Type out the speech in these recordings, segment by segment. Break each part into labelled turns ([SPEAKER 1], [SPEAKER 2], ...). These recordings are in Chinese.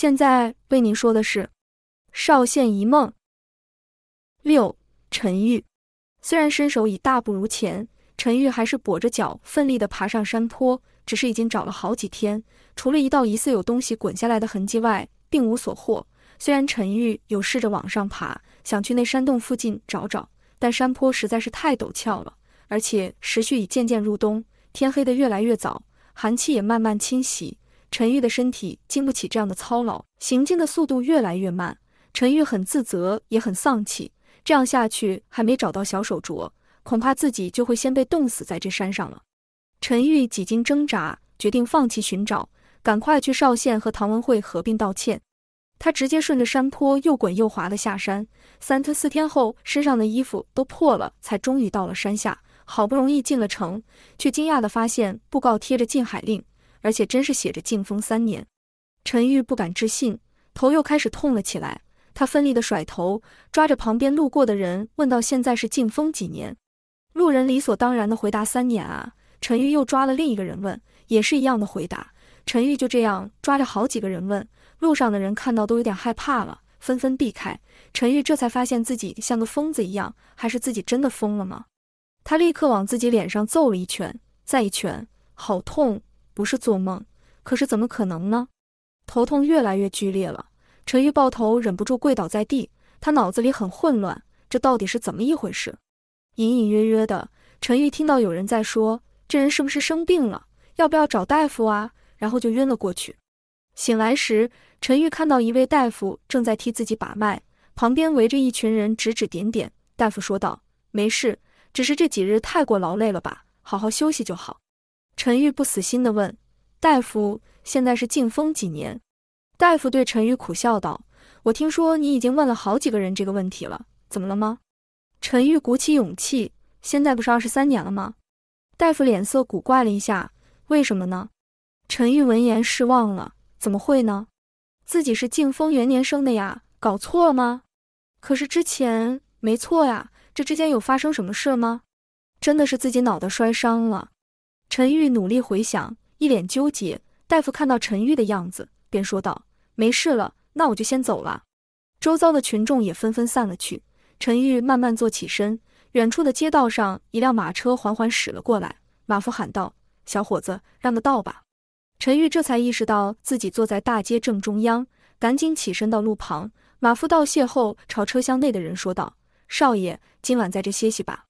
[SPEAKER 1] 现在为您说的是《少县一梦》六。陈玉虽然身手已大不如前，陈玉还是跛着脚奋力地爬上山坡。只是已经找了好几天，除了一道疑似有东西滚下来的痕迹外，并无所获。虽然陈玉有试着往上爬，想去那山洞附近找找，但山坡实在是太陡峭了，而且时序已渐渐入冬，天黑得越来越早，寒气也慢慢侵袭。陈玉的身体经不起这样的操劳，行进的速度越来越慢。陈玉很自责，也很丧气。这样下去，还没找到小手镯，恐怕自己就会先被冻死在这山上了。陈玉几经挣扎，决定放弃寻找，赶快去邵县和唐文慧合并道歉。他直接顺着山坡又滚又滑的下山，三天四天后，身上的衣服都破了，才终于到了山下。好不容易进了城，却惊讶地发现布告贴着禁海令，而且真是写着禁封三年。陈玉不敢置信，头又开始痛了起来。他奋力地甩头，抓着旁边路过的人问道：“现在是禁封几年？”路人理所当然地回答：“三年啊。”陈玉又抓了另一个人问，也是一样的回答。陈玉就这样抓着好几个人问，路上的人看到都有点害怕了，纷纷避开。陈玉这才发现自己像个疯子一样，还是自己真的疯了吗？他立刻往自己脸上揍了一拳，再一拳，好痛！不是做梦，可是怎么可能呢？头痛越来越剧烈了，陈玉抱头忍不住跪倒在地，他脑子里很混乱，这到底是怎么一回事？隐隐约约的，陈玉听到有人在说。这人是不是生病了？要不要找大夫啊？然后就晕了过去。醒来时，陈玉看到一位大夫正在替自己把脉，旁边围着一群人指指点点。大夫说道：“没事，只是这几日太过劳累了吧，好好休息就好。”陈玉不死心地问：“大夫，现在是禁风几年？”大夫对陈玉苦笑道：“我听说你已经问了好几个人这个问题了，怎么了吗？”陈玉鼓起勇气：“现在不是二十三年了吗？”大夫脸色古怪了一下，为什么呢？陈玉闻言失望了，怎么会呢？自己是靖封元年生的呀，搞错了吗？可是之前没错呀，这之间有发生什么事吗？真的是自己脑袋摔伤了？陈玉努力回想，一脸纠结。大夫看到陈玉的样子，便说道：“没事了，那我就先走了。”周遭的群众也纷纷散了去。陈玉慢慢坐起身。远处的街道上，一辆马车缓缓驶了过来。马夫喊道：“小伙子，让个道吧！”陈玉这才意识到自己坐在大街正中央，赶紧起身到路旁。马夫道谢后，朝车厢内的人说道：“少爷，今晚在这歇息吧。”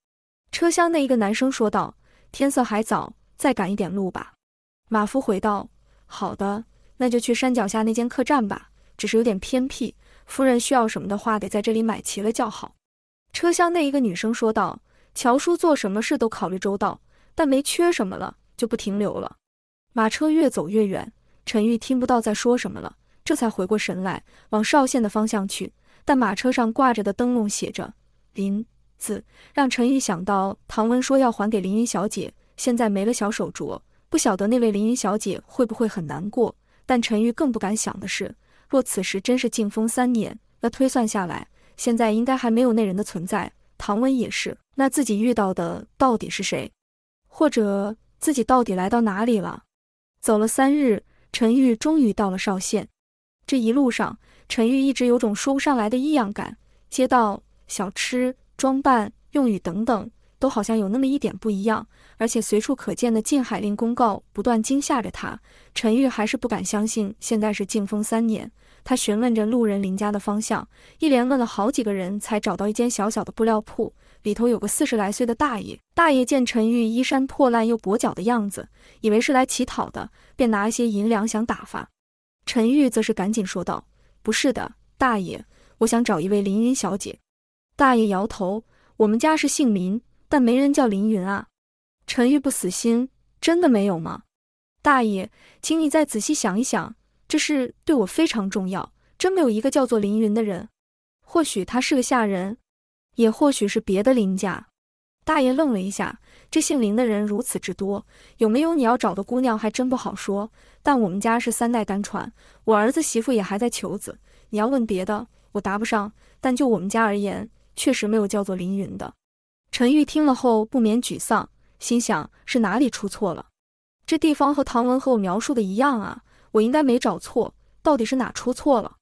[SPEAKER 1] 车厢内一个男生说道：“天色还早，再赶一点路吧。”马夫回道：“好的，那就去山脚下那间客栈吧。只是有点偏僻，夫人需要什么的话，得在这里买齐了较好。”车厢内一个女生说道：“乔叔做什么事都考虑周到，但没缺什么了就不停留了。”马车越走越远，陈玉听不到在说什么了，这才回过神来，往邵县的方向去。但马车上挂着的灯笼写着“林”字，让陈玉想到唐文说要还给凌云小姐，现在没了小手镯，不晓得那位凌云小姐会不会很难过。但陈玉更不敢想的是，若此时真是静封三年，那推算下来。现在应该还没有那人的存在，唐文也是。那自己遇到的到底是谁？或者自己到底来到哪里了？走了三日，陈玉终于到了邵县。这一路上，陈玉一直有种说不上来的异样感，街道、小吃、装扮、用语等等，都好像有那么一点不一样。而且随处可见的禁海令公告不断惊吓着他，陈玉还是不敢相信现在是禁封三年。他询问着路人林家的方向，一连问了好几个人，才找到一间小小的布料铺，里头有个四十来岁的大爷。大爷见陈玉衣衫破烂又跛脚的样子，以为是来乞讨的，便拿一些银两想打发。陈玉则是赶紧说道：“不是的，大爷，我想找一位林云小姐。”大爷摇头：“我们家是姓林，但没人叫凌云啊。”陈玉不死心：“真的没有吗？”大爷，请你再仔细想一想。这事对我非常重要，真没有一个叫做凌云的人。或许他是个下人，也或许是别的林家。大爷愣了一下，这姓林的人如此之多，有没有你要找的姑娘还真不好说。但我们家是三代单传，我儿子媳妇也还在求子。你要问别的，我答不上。但就我们家而言，确实没有叫做凌云的。陈玉听了后不免沮丧，心想是哪里出错了？这地方和唐文和我描述的一样啊。我应该没找错，到底是哪出错了。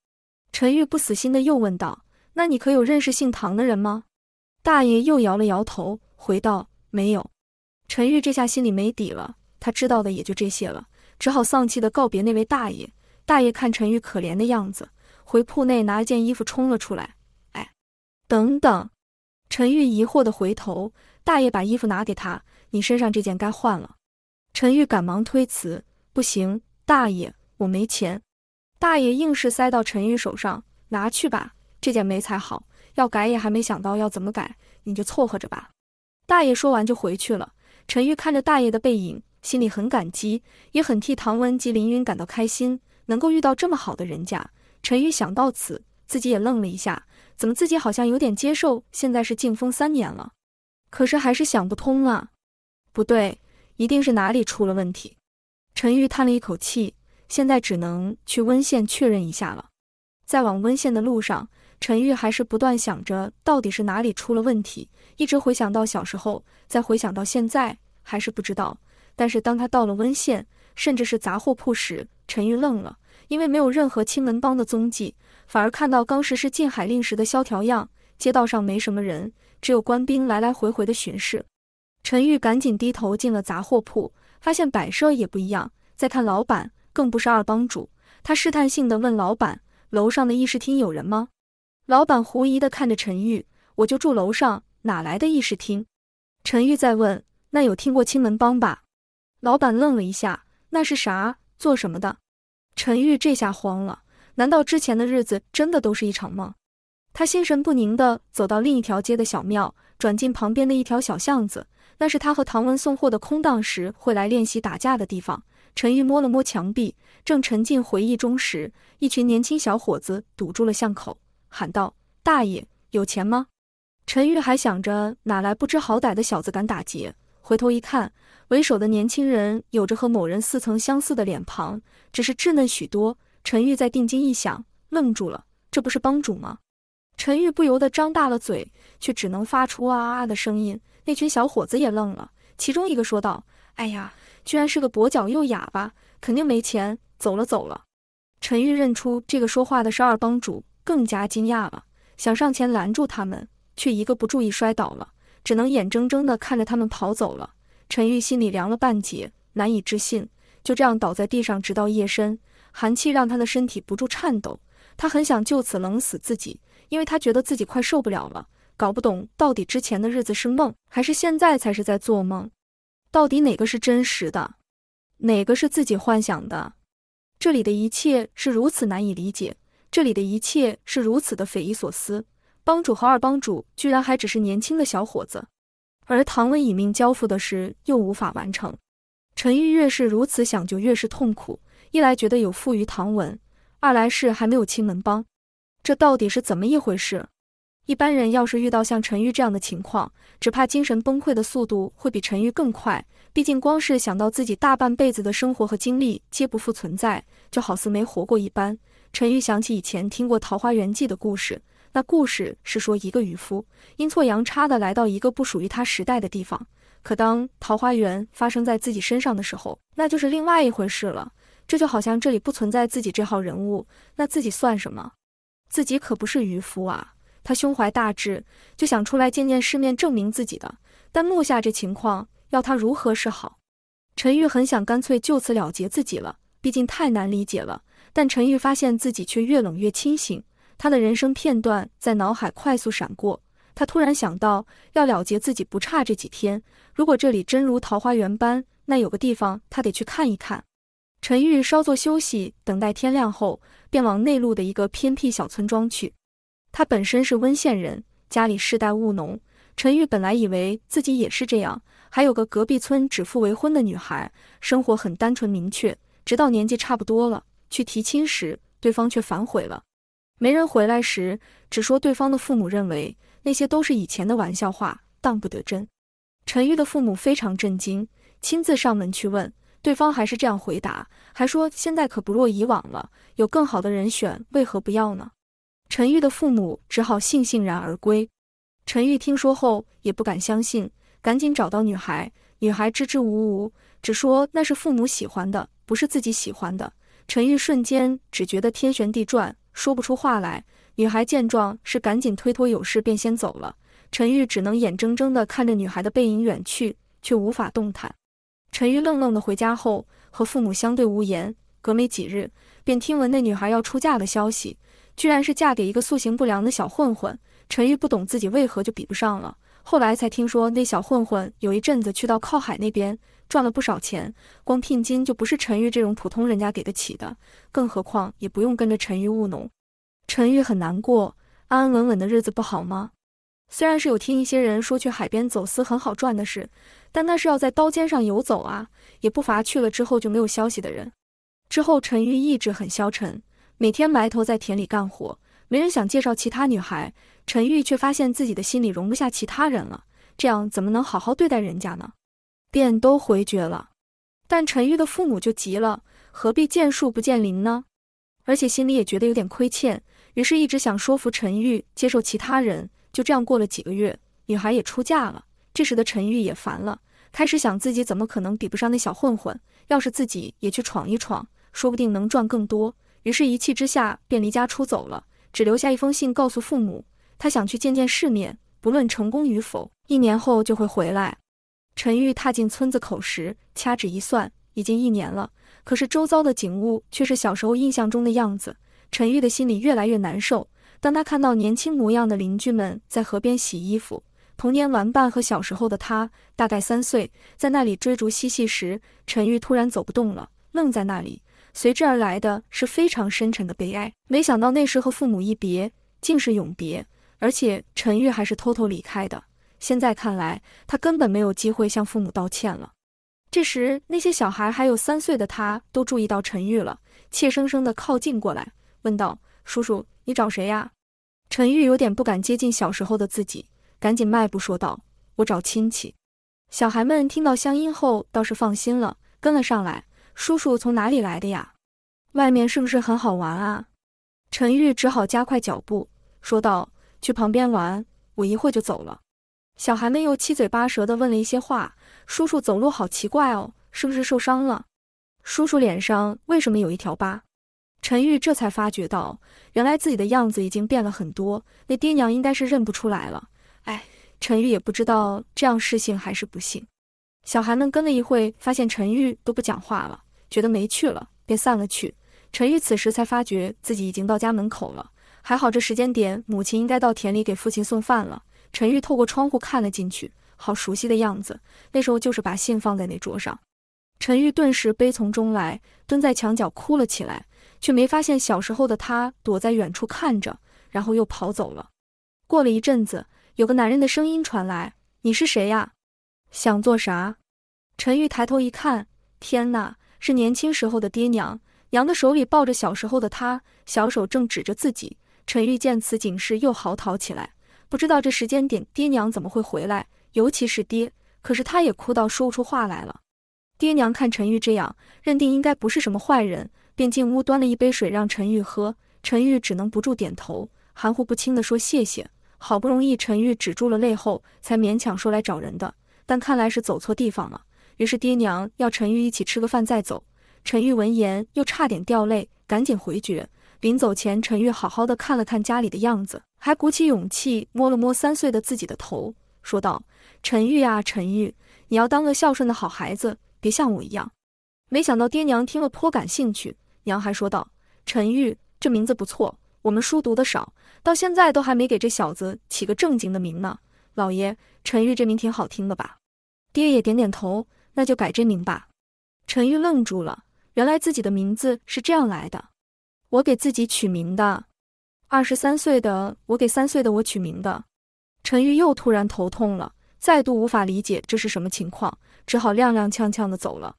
[SPEAKER 1] 陈玉不死心的又问道：“那你可有认识姓唐的人吗？”大爷又摇了摇头，回道：“没有。”陈玉这下心里没底了，他知道的也就这些了，只好丧气的告别那位大爷。大爷看陈玉可怜的样子，回铺内拿一件衣服冲了出来。哎，等等！陈玉疑惑的回头，大爷把衣服拿给他：“你身上这件该换了。”陈玉赶忙推辞：“不行，大爷，我没钱。”大爷硬是塞到陈玉手上：“拿去吧，这件没裁好，要改也还没想到要怎么改，你就凑合着吧。”大爷说完就回去了。陈玉看着大爷的背影，心里很感激，也很替唐文及凌云感到开心，能够遇到这么好的人家。陈玉想到此，自己也愣了一下，怎么自己好像有点接受现在是静风三年了？可是还是想不通啊！不对，一定是哪里出了问题。陈玉叹了一口气，现在只能去温县确认一下了。在往温县的路上。陈玉还是不断想着到底是哪里出了问题，一直回想到小时候，再回想到现在，还是不知道。但是当他到了温县，甚至是杂货铺时，陈玉愣了，因为没有任何青门帮的踪迹，反而看到刚实施禁海令时的萧条样。街道上没什么人，只有官兵来来回回的巡视。陈玉赶紧低头进了杂货铺，发现摆设也不一样。再看老板，更不是二帮主。他试探性的问老板：“楼上的议事厅有人吗？”老板狐疑地看着陈玉，我就住楼上，哪来的议事厅？陈玉再问，那有听过青门帮吧？老板愣了一下，那是啥？做什么的？陈玉这下慌了，难道之前的日子真的都是一场梦？他心神不宁地走到另一条街的小庙，转进旁边的一条小巷子，那是他和唐文送货的空档时会来练习打架的地方。陈玉摸了摸墙壁，正沉浸回忆中时，一群年轻小伙子堵住了巷口。喊道：“大爷，有钱吗？”陈玉还想着哪来不知好歹的小子敢打劫，回头一看，为首的年轻人有着和某人似曾相似的脸庞，只是稚嫩许多。陈玉在定睛一想，愣住了，这不是帮主吗？陈玉不由得张大了嘴，却只能发出啊啊的声音。那群小伙子也愣了，其中一个说道：“哎呀，居然是个跛脚又哑巴，肯定没钱，走了走了。”陈玉认出这个说话的是二帮主。更加惊讶了，想上前拦住他们，却一个不注意摔倒了，只能眼睁睁地看着他们跑走了。陈玉心里凉了半截，难以置信，就这样倒在地上，直到夜深，寒气让他的身体不住颤抖。他很想就此冷死自己，因为他觉得自己快受不了了，搞不懂到底之前的日子是梦，还是现在才是在做梦，到底哪个是真实的，哪个是自己幻想的？这里的一切是如此难以理解。这里的一切是如此的匪夷所思，帮主和二帮主居然还只是年轻的小伙子，而唐文以命交付的事又无法完成。陈玉越是如此想，就越是痛苦。一来觉得有负于唐文，二来是还没有青门帮，这到底是怎么一回事？一般人要是遇到像陈玉这样的情况，只怕精神崩溃的速度会比陈玉更快。毕竟光是想到自己大半辈子的生活和经历皆不复存在，就好似没活过一般。陈玉想起以前听过《桃花源记》的故事，那故事是说一个渔夫阴错阳差的来到一个不属于他时代的地方，可当桃花源发生在自己身上的时候，那就是另外一回事了。这就好像这里不存在自己这号人物，那自己算什么？自己可不是渔夫啊！他胸怀大志，就想出来见见世面，证明自己的。但目下这情况，要他如何是好？陈玉很想干脆就此了结自己了，毕竟太难理解了。但陈玉发现自己却越冷越清醒，他的人生片段在脑海快速闪过。他突然想到，要了结自己不差这几天。如果这里真如桃花源般，那有个地方他得去看一看。陈玉稍作休息，等待天亮后，便往内陆的一个偏僻小村庄去。他本身是温县人，家里世代务农。陈玉本来以为自己也是这样，还有个隔壁村指腹为婚的女孩，生活很单纯明确。直到年纪差不多了。去提亲时，对方却反悔了。没人回来时，只说对方的父母认为那些都是以前的玩笑话，当不得真。陈玉的父母非常震惊，亲自上门去问，对方还是这样回答，还说现在可不若以往了，有更好的人选，为何不要呢？陈玉的父母只好悻悻然而归。陈玉听说后也不敢相信，赶紧找到女孩，女孩支支吾吾，只说那是父母喜欢的，不是自己喜欢的。陈玉瞬间只觉得天旋地转，说不出话来。女孩见状是赶紧推脱有事，便先走了。陈玉只能眼睁睁地看着女孩的背影远去，却无法动弹。陈玉愣愣的回家后，和父母相对无言。隔没几日，便听闻那女孩要出嫁的消息，居然是嫁给一个素行不良的小混混。陈玉不懂自己为何就比不上了。后来才听说，那小混混有一阵子去到靠海那边赚了不少钱，光聘金就不是陈玉这种普通人家给得起的，更何况也不用跟着陈玉务农。陈玉很难过，安安稳稳的日子不好吗？虽然是有听一些人说去海边走私很好赚的事，但那是要在刀尖上游走啊，也不乏去了之后就没有消息的人。之后，陈玉意志很消沉，每天埋头在田里干活，没人想介绍其他女孩。陈玉却发现自己的心里容不下其他人了，这样怎么能好好对待人家呢？便都回绝了。但陈玉的父母就急了，何必见树不见林呢？而且心里也觉得有点亏欠。于是，一直想说服陈玉接受其他人。就这样过了几个月，女孩也出嫁了。这时的陈玉也烦了，开始想自己怎么可能比不上那小混混？要是自己也去闯一闯，说不定能赚更多。于是，一气之下便离家出走了，只留下一封信告诉父母，他想去见见世面，不论成功与否，一年后就会回来。陈玉踏进村子口时，掐指一算，已经一年了。可是周遭的景物却是小时候印象中的样子。陈玉的心里越来越难受。当他看到年轻模样的邻居们在河边洗衣服，童年玩伴和小时候的他，大概三岁，在那里追逐嬉戏时，陈玉突然走不动了，愣在那里。随之而来的是非常深沉的悲哀。没想到那时和父母一别，竟是永别，而且陈玉还是偷偷离开的。现在看来，他根本没有机会向父母道歉了。这时，那些小孩还有三岁的他都注意到陈玉了，怯生生地靠近过来，问道：“叔叔，你找谁呀？”陈玉有点不敢接近小时候的自己，赶紧迈步说道：“我找亲戚。”小孩们听到乡音后倒是放心了，跟了上来。叔叔从哪里来的呀？外面是不是很好玩啊？陈玉只好加快脚步说道：“去旁边玩，我一会就走了。”小孩们又七嘴八舌地问了一些话：“叔叔走路好奇怪哦，是不是受伤了？叔叔脸上为什么有一条疤？”陈玉这才发觉到，原来自己的样子已经变了很多，那爹娘应该是认不出来了。哎，陈玉也不知道这样是幸还是不幸。小孩们跟了一会，发现陈玉都不讲话了，觉得没趣了，便散了去。陈玉此时才发觉自己已经到家门口了，还好这时间点，母亲应该到田里给父亲送饭了。陈玉透过窗户看了进去，好熟悉的样子，那时候就是把信放在那桌上。陈玉顿时悲从中来，蹲在墙角哭了起来。却没发现小时候的他躲在远处看着，然后又跑走了。过了一阵子，有个男人的声音传来：“你是谁呀？想做啥？”陈玉抬头一看，天哪，是年轻时候的爹娘。娘的手里抱着小时候的他，小手正指着自己。陈玉见此景势，又嚎啕起来。不知道这时间点爹娘怎么会回来，尤其是爹。可是他也哭到说不出话来了。爹娘看陈玉这样，认定应该不是什么坏人。便进屋端了一杯水让陈玉喝，陈玉只能不住点头，含糊不清地说谢谢。好不容易陈玉止住了泪后，才勉强说来找人的，但看来是走错地方了。于是爹娘要陈玉一起吃个饭再走。陈玉闻言又差点掉泪，赶紧回绝。临走前，陈玉好好的看了看家里的样子，还鼓起勇气摸了摸三岁的自己的头，说道：“陈玉啊，陈玉，你要当个孝顺的好孩子，别像我一样。”没想到爹娘听了颇感兴趣。娘还说道：“陈玉这名字不错，我们书读的少，到现在都还没给这小子起个正经的名呢。老爷，陈玉这名挺好听的吧？”爹也点点头，那就改这名吧。陈玉愣住了，原来自己的名字是这样来的，我给自己取名的。二十三岁的我给三岁的我取名的。陈玉又突然头痛了，再度无法理解这是什么情况，只好踉踉跄跄的走了。